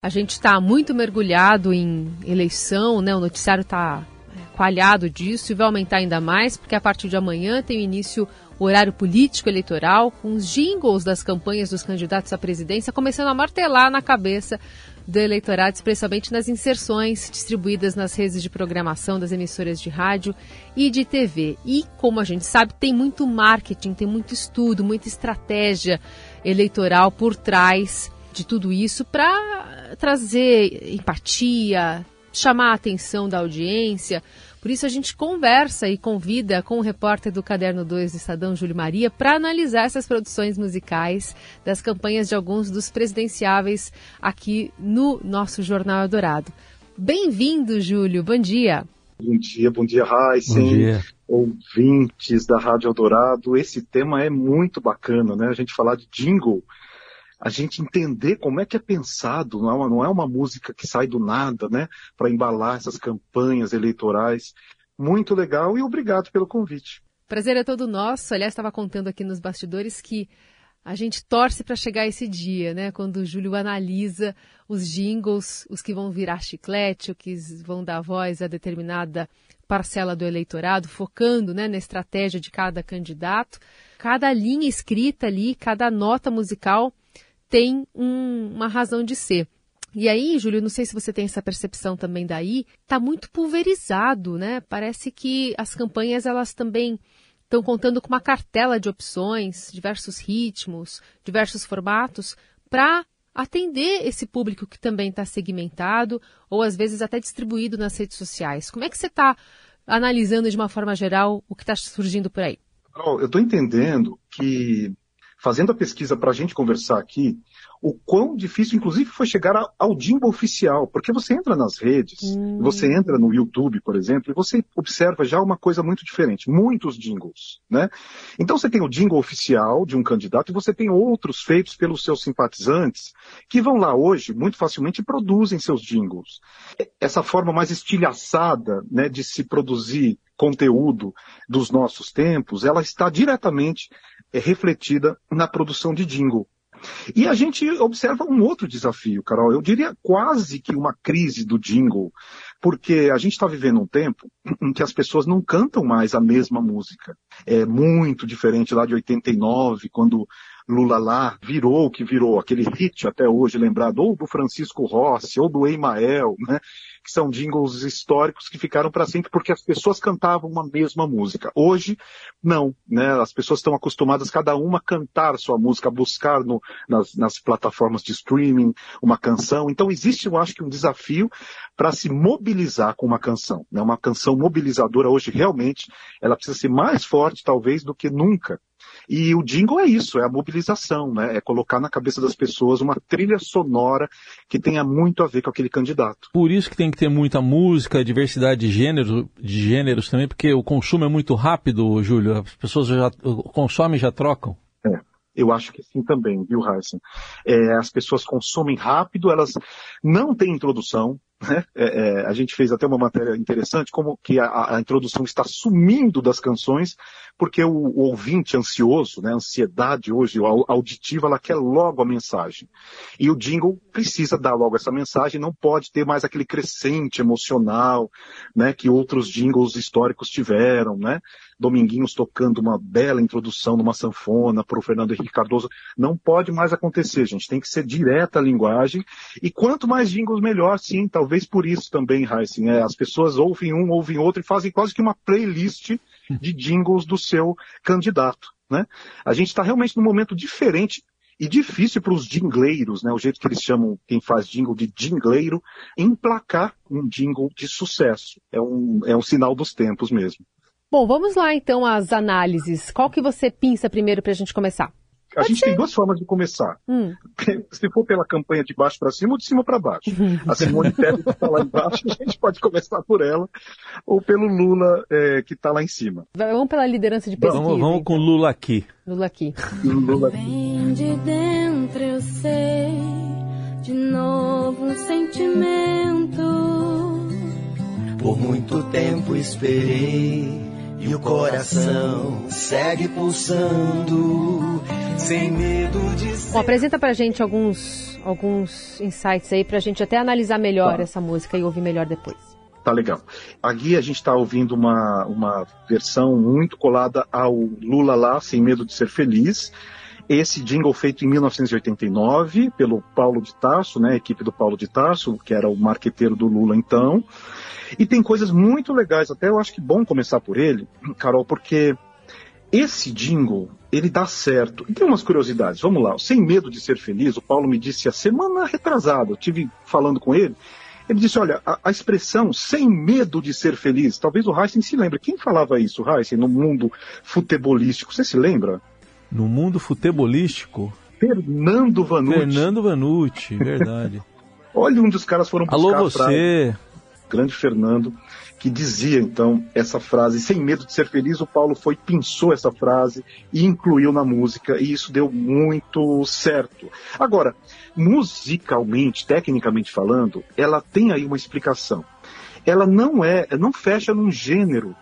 A gente está muito mergulhado em eleição, né? O noticiário está é, coalhado disso e vai aumentar ainda mais, porque a partir de amanhã tem início o horário político eleitoral, com os jingles das campanhas dos candidatos à presidência começando a martelar na cabeça do eleitorado, especialmente nas inserções distribuídas nas redes de programação das emissoras de rádio e de TV. E, como a gente sabe, tem muito marketing, tem muito estudo, muita estratégia eleitoral por trás de tudo isso para trazer empatia, chamar a atenção da audiência. Por isso a gente conversa e convida com o repórter do Caderno 2 do Estadão, Júlio Maria, para analisar essas produções musicais das campanhas de alguns dos presidenciáveis aqui no nosso Jornal Dourado. Bem-vindo, Júlio. Bom dia. Bom dia, bom dia, Heisen. Ouvintes da Rádio Eldorado. Esse tema é muito bacana, né? A gente falar de jingle a gente entender como é que é pensado, não é uma, não é uma música que sai do nada, né, para embalar essas campanhas eleitorais. Muito legal e obrigado pelo convite. Prazer é todo nosso. Aliás, estava contando aqui nos bastidores que a gente torce para chegar esse dia, né? Quando o Júlio analisa os jingles, os que vão virar chiclete, os que vão dar voz a determinada parcela do eleitorado, focando né, na estratégia de cada candidato. Cada linha escrita ali, cada nota musical tem um, uma razão de ser. E aí, Júlio, não sei se você tem essa percepção também daí, está muito pulverizado, né? Parece que as campanhas elas também estão contando com uma cartela de opções, diversos ritmos, diversos formatos, para atender esse público que também está segmentado ou às vezes até distribuído nas redes sociais. Como é que você está analisando de uma forma geral o que está surgindo por aí? Eu estou entendendo que fazendo a pesquisa para a gente conversar aqui, o quão difícil, inclusive, foi chegar ao jingle oficial, porque você entra nas redes, hum. você entra no YouTube, por exemplo, e você observa já uma coisa muito diferente, muitos jingles, né? Então você tem o jingle oficial de um candidato e você tem outros feitos pelos seus simpatizantes que vão lá hoje muito facilmente e produzem seus jingles. Essa forma mais estilhaçada, né, de se produzir conteúdo dos nossos tempos, ela está diretamente é, refletida na produção de jingle. E a gente observa um outro desafio, Carol. Eu diria quase que uma crise do jingle, porque a gente está vivendo um tempo em que as pessoas não cantam mais a mesma música. É muito diferente lá de 89, quando Lula lá virou o que virou, aquele hit até hoje lembrado, ou do Francisco Rossi, ou do Emael, né? Que são jingles históricos que ficaram para sempre porque as pessoas cantavam uma mesma música. Hoje, não, né? As pessoas estão acostumadas cada uma a cantar sua música, a buscar no, nas, nas plataformas de streaming uma canção. Então existe, eu acho que um desafio para se mobilizar com uma canção, né? Uma canção mobilizadora hoje realmente, ela precisa ser mais forte talvez do que nunca e o jingle é isso, é a mobilização, né? É colocar na cabeça das pessoas uma trilha sonora que tenha muito a ver com aquele candidato. Por isso que tem que ter muita música, diversidade de gênero, de gêneros também, porque o consumo é muito rápido, Júlio. As pessoas já consomem e já trocam. É. Eu acho que sim também, viu, Heisen? É, as pessoas consomem rápido, elas não têm introdução, né? É, é, a gente fez até uma matéria interessante, como que a, a introdução está sumindo das canções, porque o, o, ouvinte ansioso, né, a ansiedade hoje, a auditiva, ela quer logo a mensagem. E o jingle precisa dar logo essa mensagem, não pode ter mais aquele crescente emocional, né, que outros jingles históricos tiveram, né? Dominguinhos tocando uma bela introdução numa sanfona para o Fernando Henrique Cardoso. Não pode mais acontecer, gente. Tem que ser direta a linguagem. E quanto mais jingles, melhor, sim. Talvez por isso também, Heisen. É, as pessoas ouvem um, ouvem outro e fazem quase que uma playlist de jingles do seu candidato. Né? A gente está realmente num momento diferente e difícil para os jingleiros, né, o jeito que eles chamam quem faz jingle de jingleiro, emplacar um jingle de sucesso. É um, é um sinal dos tempos mesmo. Bom, vamos lá então às análises. Qual que você pinça primeiro para a gente começar? A gente tem duas formas de começar. Hum. Se for pela campanha de baixo para cima ou de cima para baixo. A Simone Tebet que está lá embaixo, a gente pode começar por ela, ou pelo Lula é, que está lá em cima. Vamos pela liderança de pesquisa. Vamos, vamos com Lula aqui. Lula aqui. Lula aqui. Bem de dentro eu sei, de novo um sentimento. Por muito tempo esperei e o coração segue pulsando, sem medo de ser... Bom, apresenta pra gente alguns, alguns insights aí pra gente até analisar melhor tá. essa música e ouvir melhor depois. Tá legal. Aqui a gente está ouvindo uma, uma versão muito colada ao Lula lá, Sem Medo de Ser Feliz. Esse jingle feito em 1989 pelo Paulo de Tarso, né, a equipe do Paulo de Tarso, que era o marqueteiro do Lula então. E tem coisas muito legais, até eu acho que bom começar por ele, Carol, porque esse jingle, ele dá certo. E tem umas curiosidades, vamos lá. Sem medo de ser feliz, o Paulo me disse a semana retrasada, eu tive falando com ele, ele disse, olha, a, a expressão sem medo de ser feliz, talvez o Heisen se lembre. Quem falava isso, Heisen, no mundo futebolístico? Você se lembra? No mundo futebolístico? Fernando Vanucci. Fernando Vanucci, verdade. Olha onde os caras foram buscar Alô você! Grande Fernando, que dizia então essa frase, sem medo de ser feliz, o Paulo foi, pensou essa frase e incluiu na música, e isso deu muito certo. Agora, musicalmente, tecnicamente falando, ela tem aí uma explicação. Ela não é, não fecha num gênero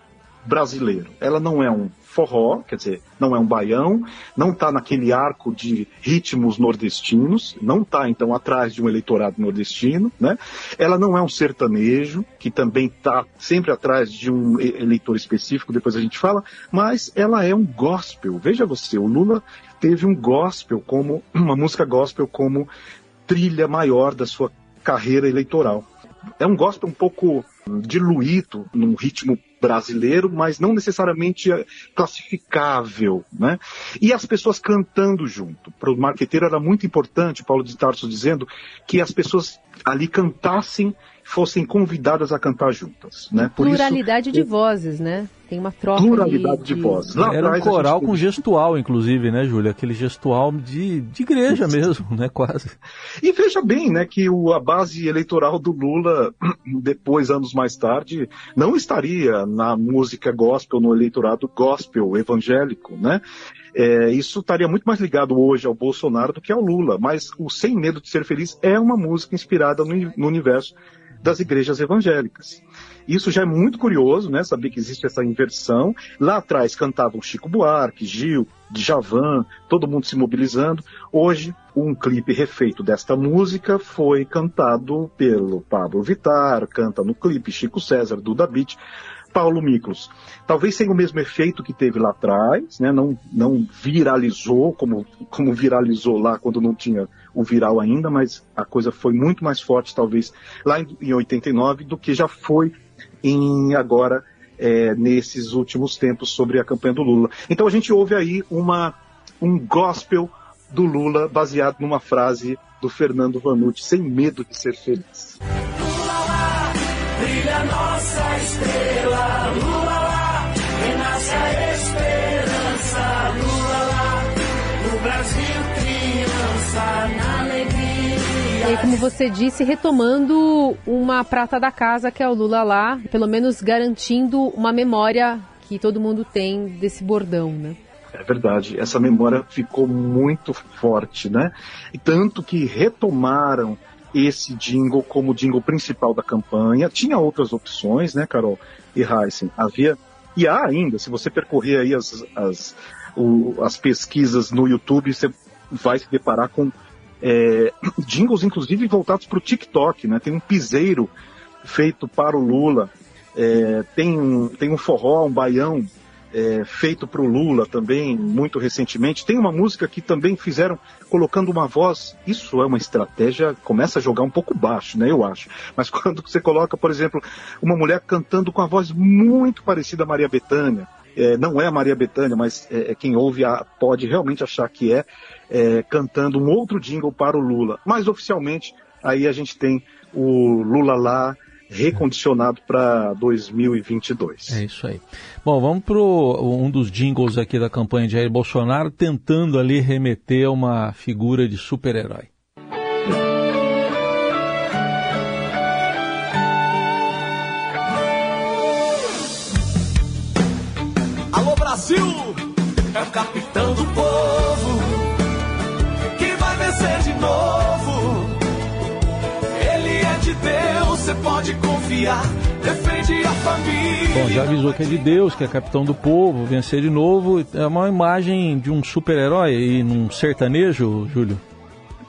brasileiro. Ela não é um forró, quer dizer, não é um baião, não está naquele arco de ritmos nordestinos, não está então atrás de um eleitorado nordestino, né? Ela não é um sertanejo, que também está sempre atrás de um eleitor específico, depois a gente fala, mas ela é um gospel. Veja você, o Lula teve um gospel como uma música gospel como trilha maior da sua carreira eleitoral. É um gospel um pouco diluído num ritmo brasileiro, mas não necessariamente classificável, né? E as pessoas cantando junto. Para o marqueteiro era muito importante, Paulo de Tarso dizendo, que as pessoas ali cantassem fossem convidadas a cantar juntas. Né? Por Pluralidade isso, de vozes, né? Tem uma troca Pluralidade de, de vozes. Lá Era um coral com gestual, inclusive, né, Júlia? Aquele gestual de, de igreja mesmo, né? Quase. E veja bem, né, que o, a base eleitoral do Lula, depois, anos mais tarde, não estaria na música gospel, no eleitorado gospel evangélico, né? É, isso estaria muito mais ligado hoje ao Bolsonaro do que ao Lula, mas o Sem Medo de Ser Feliz é uma música inspirada no, no universo das igrejas evangélicas. Isso já é muito curioso, né? Saber que existe essa inversão. Lá atrás cantavam Chico Buarque, Gil, Djavan, todo mundo se mobilizando. Hoje, um clipe refeito desta música foi cantado pelo Pablo Vittar, canta no clipe Chico César, Duda Beat, Paulo Miklos. Talvez sem o mesmo efeito que teve lá atrás, né? não, não viralizou como, como viralizou lá quando não tinha o viral ainda, mas a coisa foi muito mais forte, talvez, lá em, em 89 do que já foi em agora é, nesses últimos tempos sobre a campanha do Lula. Então a gente ouve aí uma, um gospel do Lula baseado numa frase do Fernando Vanucci, sem medo de ser feliz. Brilha nossa estrela, Lula lá, renasce a esperança, Lula lá, o Brasil criança na e aí, como você disse, retomando uma prata da casa, que é o Lula lá, pelo menos garantindo uma memória que todo mundo tem desse bordão, né? É verdade, essa memória ficou muito forte, né? E tanto que retomaram esse jingle como jingle principal da campanha. Tinha outras opções, né, Carol e Heisen? Havia, e há ainda, se você percorrer aí as, as, o, as pesquisas no YouTube, você vai se deparar com é, jingles, inclusive, voltados para o TikTok, né? Tem um piseiro feito para o Lula, é, tem, um, tem um forró, um baião é, feito para o Lula também, muito recentemente. Tem uma música que também fizeram colocando uma voz. Isso é uma estratégia, começa a jogar um pouco baixo, né? Eu acho. Mas quando você coloca, por exemplo, uma mulher cantando com a voz muito parecida a Maria Bethânia, é, não é a Maria Bethânia, mas é, é, quem ouve a, pode realmente achar que é, é, cantando um outro jingle para o Lula. Mas oficialmente, aí a gente tem o Lula lá recondicionado para 2022. É isso aí. Bom, vamos para um dos jingles aqui da campanha de Jair Bolsonaro, tentando ali remeter a uma figura de super-herói. Brasil é o capitão pode confiar, defende a família. Bom, já avisou que é de Deus, que é capitão do povo, vencer de novo. É uma imagem de um super-herói e num sertanejo, Júlio?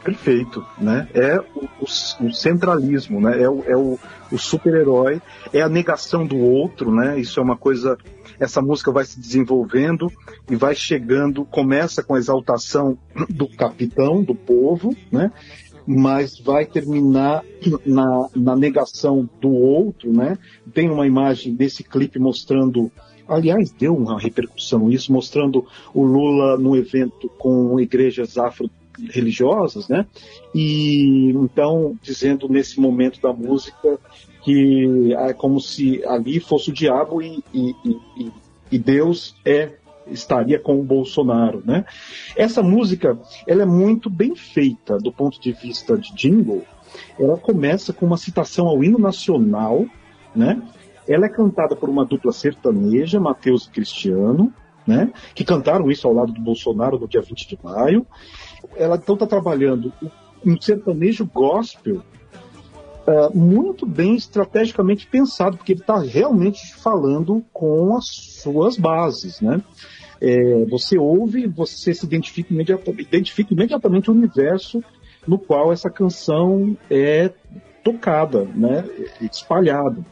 Perfeito, né? É o, o, o centralismo, né? É o, é o, o super-herói, é a negação do outro, né? Isso é uma coisa. Essa música vai se desenvolvendo e vai chegando, começa com a exaltação do capitão, do povo, né? Mas vai terminar na, na negação do outro, né? Tem uma imagem desse clipe mostrando aliás, deu uma repercussão isso, mostrando o Lula no evento com igrejas afro religiosas, né? E então dizendo nesse momento da música que é como se ali fosse o diabo e, e, e, e Deus é estaria com o Bolsonaro, né? Essa música, ela é muito bem feita do ponto de vista de jingle. Ela começa com uma citação ao hino nacional, né? Ela é cantada por uma dupla sertaneja, Mateus e Cristiano, né? Que cantaram isso ao lado do Bolsonaro no dia 20 de maio ela então está trabalhando um sertanejo gospel uh, muito bem estrategicamente pensado, porque ele está realmente falando com as suas bases, né? É, você ouve, você se identifica imediatamente, identifica imediatamente o universo no qual essa canção é tocada, né? Espalhada.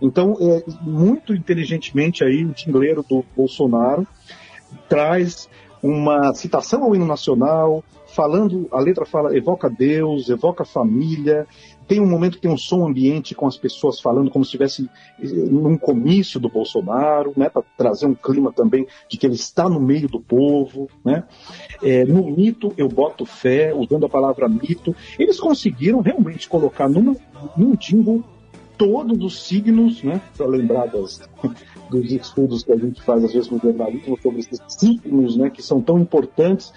Então, é, muito inteligentemente aí o tingleiro do Bolsonaro traz uma citação ao hino nacional, falando, a letra fala, evoca Deus, evoca família. Tem um momento que tem um som ambiente com as pessoas falando como se estivesse eh, num comício do Bolsonaro, né, para trazer um clima também de que ele está no meio do povo, né. É, no mito eu boto fé, usando a palavra mito. Eles conseguiram realmente colocar numa, num jingle todos os signos, né, para lembrar das, dos estudos que a gente faz às vezes no jornalismo sobre esses signos, né, que são tão importantes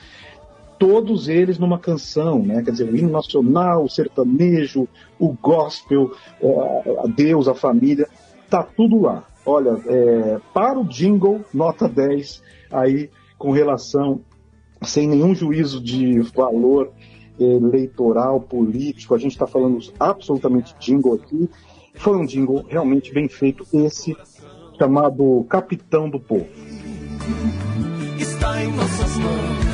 todos eles numa canção, né? Quer dizer, o hino nacional, o sertanejo, o gospel, é, a Deus, a família, tá tudo lá. Olha, é, para o jingle, nota 10, aí com relação, sem nenhum juízo de valor eleitoral, político, a gente está falando absolutamente jingle aqui. Foi um jingle realmente bem feito, esse chamado Capitão do Povo. Está em nossas mãos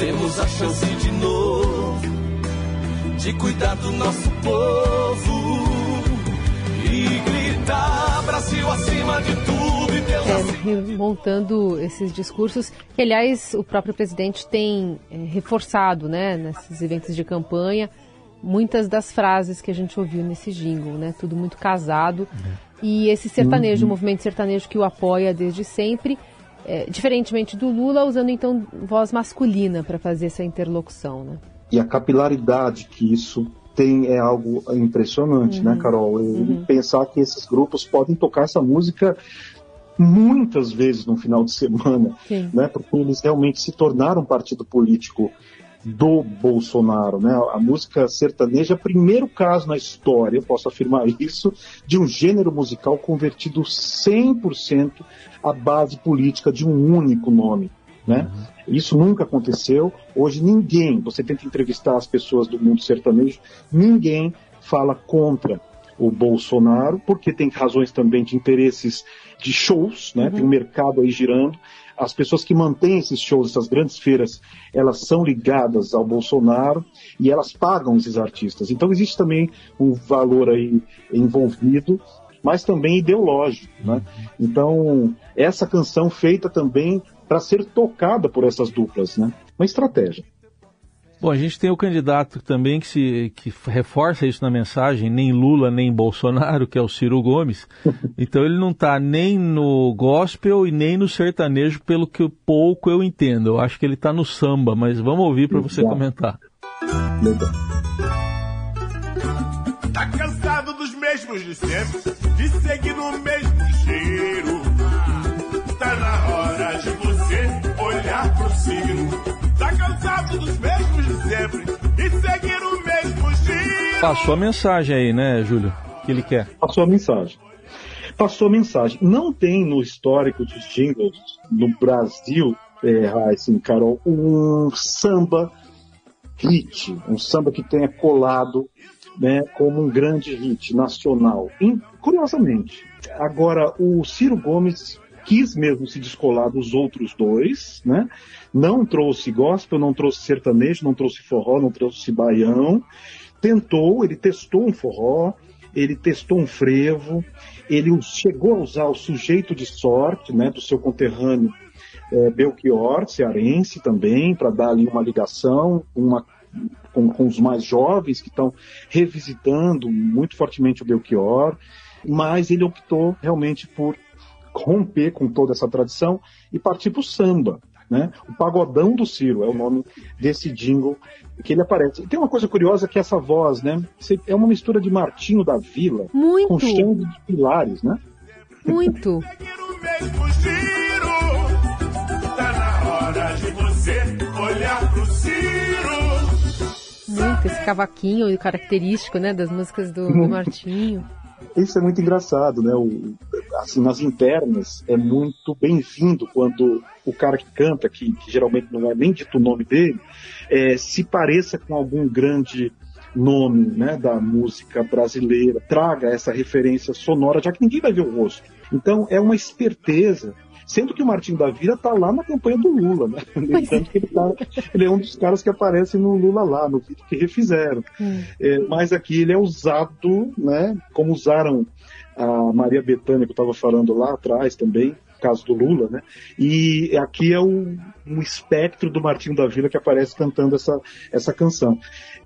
temos a chance de novo de cuidar do nosso povo e gritar Brasil acima de tudo e Deus é, montando esses discursos que aliás o próprio presidente tem é, reforçado né nesses eventos de campanha muitas das frases que a gente ouviu nesse jingle né tudo muito casado é. e esse sertanejo uhum. o movimento sertanejo que o apoia desde sempre é, diferentemente do Lula, usando então voz masculina para fazer essa interlocução. Né? E a capilaridade que isso tem é algo impressionante, né, uhum. né, Carol? Uhum. Pensar que esses grupos podem tocar essa música muitas vezes no final de semana, Sim. né? Porque eles realmente se tornaram um partido político do Bolsonaro, né? A música sertaneja é o primeiro caso na história, eu posso afirmar isso, de um gênero musical convertido 100% à base política de um único nome, né? Uhum. Isso nunca aconteceu. Hoje ninguém, você tenta entrevistar as pessoas do mundo sertanejo, ninguém fala contra o Bolsonaro, porque tem razões também de interesses de shows, né? Uhum. Tem um mercado aí girando as pessoas que mantêm esses shows, essas grandes feiras, elas são ligadas ao Bolsonaro e elas pagam esses artistas. Então existe também um valor aí envolvido, mas também ideológico, né? Então essa canção feita também para ser tocada por essas duplas, né? Uma estratégia. Bom, a gente tem o candidato também que, se, que reforça isso na mensagem, nem Lula nem Bolsonaro, que é o Ciro Gomes. Então ele não está nem no gospel e nem no sertanejo, pelo que pouco eu entendo. Eu acho que ele está no samba, mas vamos ouvir para você comentar. Legal. Tá cansado dos mesmos de sempre, de seguir no mesmo Passou a mensagem aí, né, Júlio? Que ele quer. Passou a mensagem. Passou a mensagem. Não tem no histórico dos jingles no Brasil, é, assim, Carol, um samba hit, um samba que tenha colado né, como um grande hit nacional. E, curiosamente, agora o Ciro Gomes quis mesmo se descolar dos outros dois, né? Não trouxe gospel, não trouxe sertanejo, não trouxe forró, não trouxe baião. Tentou, ele testou um forró, ele testou um frevo, ele chegou a usar o sujeito de sorte, né, do seu conterrâneo é, Belchior, cearense também, para dar ali uma ligação, uma com, com, os mais jovens que estão revisitando muito fortemente o Belchior, mas ele optou realmente por romper com toda essa tradição e partir para o samba. Né? O Pagodão do Ciro é o nome desse jingle que ele aparece. E tem uma coisa curiosa que essa voz, né? É uma mistura de Martinho da Vila Muito. com Xande de Pilares, né? Muito. Muito, esse cavaquinho característico, né, das músicas do, do Martinho. Isso é muito engraçado, né? O, assim, nas internas é muito bem-vindo quando o cara que canta, que, que, geralmente não é nem dito o nome dele, é, se pareça com algum grande nome né, da música brasileira, traga essa referência sonora, já que ninguém vai ver o rosto. Então é uma esperteza Sendo que o Martim da Vila está lá na campanha do Lula, né? Tanto que ele, tá, ele, é um dos caras que aparece no Lula lá, no vídeo que refizeram. Hum. É, mas aqui ele é usado, né? Como usaram a Maria Bethânia, que eu estava falando lá atrás também, caso do Lula, né? E aqui é o, um espectro do Martinho da Vila que aparece cantando essa, essa canção.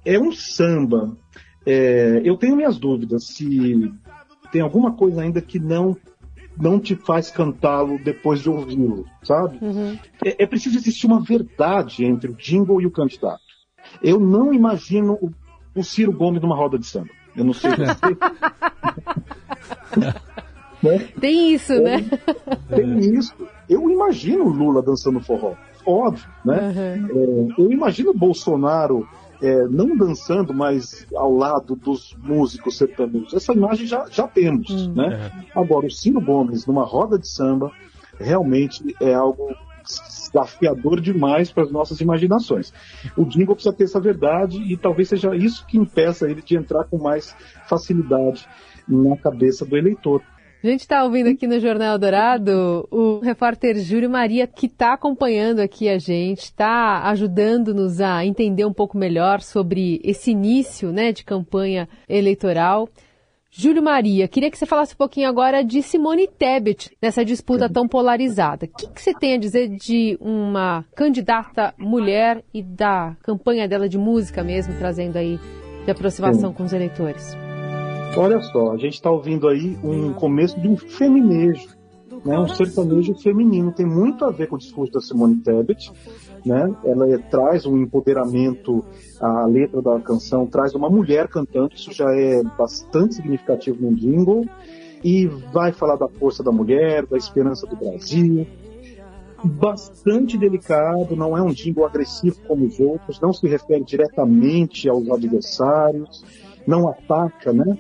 É um samba. É, eu tenho minhas dúvidas se tem alguma coisa ainda que não não te faz cantá-lo depois de ouvi-lo, sabe? Uhum. É, é, preciso existir uma verdade entre o jingle e o candidato. Eu não imagino o, o Ciro Gomes numa roda de samba. Eu não sei você. né? Tem isso, é, né? Tem isso. Eu imagino o Lula dançando forró. Óbvio, né? Uhum. É, eu imagino o Bolsonaro é, não dançando, mas ao lado dos músicos sertanejos. Essa imagem já, já temos, hum. né? É. Agora, o Ciro Gomes numa roda de samba realmente é algo desafiador demais para as nossas imaginações. O jingle precisa ter essa verdade e talvez seja isso que impeça ele de entrar com mais facilidade na cabeça do eleitor. A gente está ouvindo aqui no Jornal Dourado o repórter Júlio Maria, que está acompanhando aqui a gente, está ajudando-nos a entender um pouco melhor sobre esse início né, de campanha eleitoral. Júlio Maria, queria que você falasse um pouquinho agora de Simone Tebet, nessa disputa tão polarizada. O que, que, você tem a dizer de uma candidata mulher e da campanha dela de música mesmo, trazendo aí de aproximação com os eleitores? Olha só, a gente está ouvindo aí um começo de um feminejo, né, um sertanejo feminino. Tem muito a ver com o discurso da Simone Tebet. Né? Ela é, traz um empoderamento, a letra da canção traz uma mulher cantando, isso já é bastante significativo no jingle. E vai falar da força da mulher, da esperança do Brasil. Bastante delicado, não é um jingle agressivo como os outros, não se refere diretamente aos adversários não ataca né,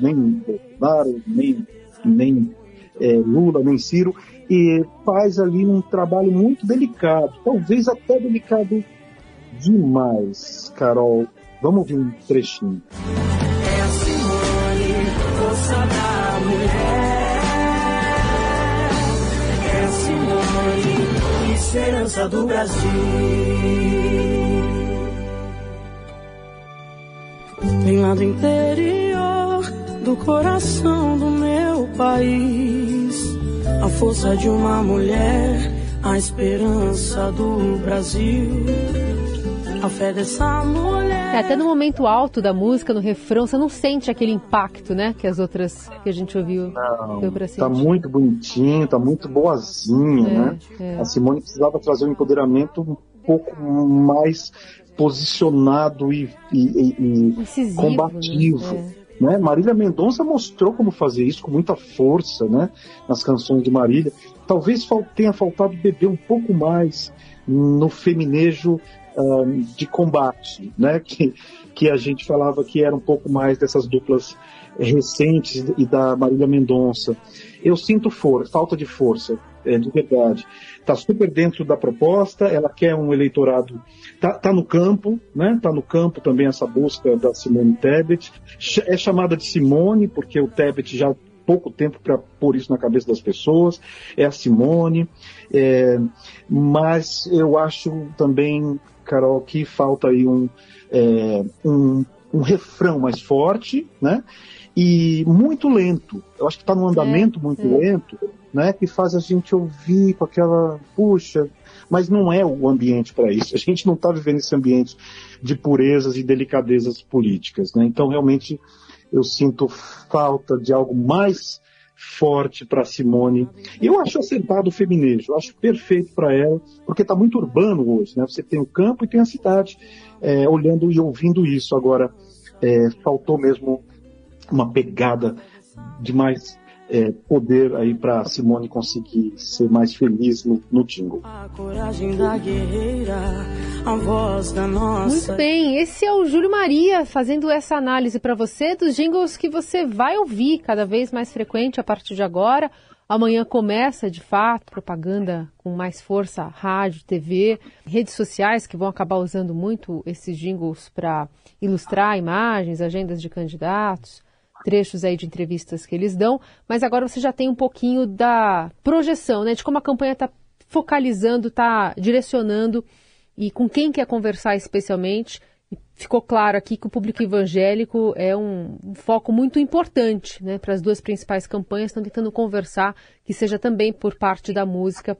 nem Bolsonaro, nem, nem é, Lula, nem Ciro, e faz ali um trabalho muito delicado, talvez até delicado demais, Carol. Vamos ouvir um trechinho. É a Simone, força da mulher. É a Simone, esperança do Brasil. Vem lá do interior do coração do meu país. A força de uma mulher, a esperança do Brasil. A fé dessa mulher. É, até no momento alto da música, no refrão, você não sente aquele impacto, né? Que as outras que a gente ouviu não, deu pra sentir. Tá muito bonitinho, tá muito boazinha, é, né? É. A Simone precisava trazer um empoderamento pouco mais posicionado e, e, e combativo. Né? Né? Marília Mendonça mostrou como fazer isso com muita força né? nas canções de Marília. Talvez tenha faltado beber um pouco mais no feminejo uh, de combate, né? Que, que a gente falava que era um pouco mais dessas duplas recentes e da Marília Mendonça. Eu sinto for, falta de força, é, de verdade. Está super dentro da proposta, ela quer um eleitorado, está tá no campo, né? Está no campo também essa busca da Simone Tebet. É chamada de Simone porque o Tebet já pouco tempo para pôr isso na cabeça das pessoas, é a Simone, é, mas eu acho também, Carol, que falta aí um, é, um, um refrão mais forte, né? E muito lento. Eu acho que está num andamento é, muito é. lento, né? Que faz a gente ouvir com aquela, puxa, mas não é o ambiente para isso. A gente não está vivendo esse ambiente de purezas e delicadezas políticas, né? Então realmente eu sinto falta de algo mais forte para Simone. Eu acho acertado o feminejo, eu acho perfeito para ela, porque está muito urbano hoje, né? Você tem o campo e tem a cidade, é, olhando e ouvindo isso. Agora, é, faltou mesmo uma pegada de mais é, poder aí para Simone conseguir ser mais feliz no, no jingle. A coragem da guerreira, a voz da nossa. Muito bem, esse é o Júlio Maria fazendo essa análise para você dos jingles que você vai ouvir cada vez mais frequente a partir de agora. Amanhã começa, de fato, propaganda com mais força, rádio, TV, redes sociais que vão acabar usando muito esses jingles para ilustrar imagens, agendas de candidatos trechos aí de entrevistas que eles dão, mas agora você já tem um pouquinho da projeção, né, de como a campanha está focalizando, está direcionando e com quem quer conversar especialmente. Ficou claro aqui que o público evangélico é um, um foco muito importante né, para as duas principais campanhas, estão tentando conversar, que seja também por parte da música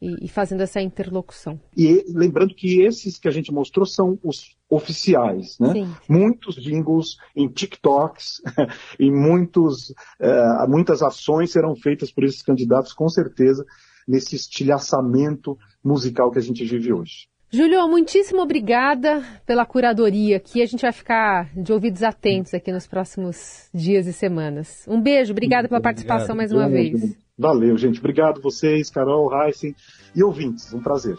e, e, fazendo essa interlocução. E lembrando que esses que a gente mostrou são os oficiais, né? Sim, sim. Muitos jingles em TikToks e muitos, uh, muitas ações serão feitas por esses candidatos, com certeza, nesse estilhaçamento musical que a gente vive hoje. Júlio, muitíssimo obrigada pela curadoria, que a gente vai ficar de ouvidos atentos aqui nos próximos dias e semanas. Um beijo, obrigada pela participação Obrigado. mais uma vez. Valeu, gente. Obrigado vocês, Carol, Heisen e ouvintes. Um prazer.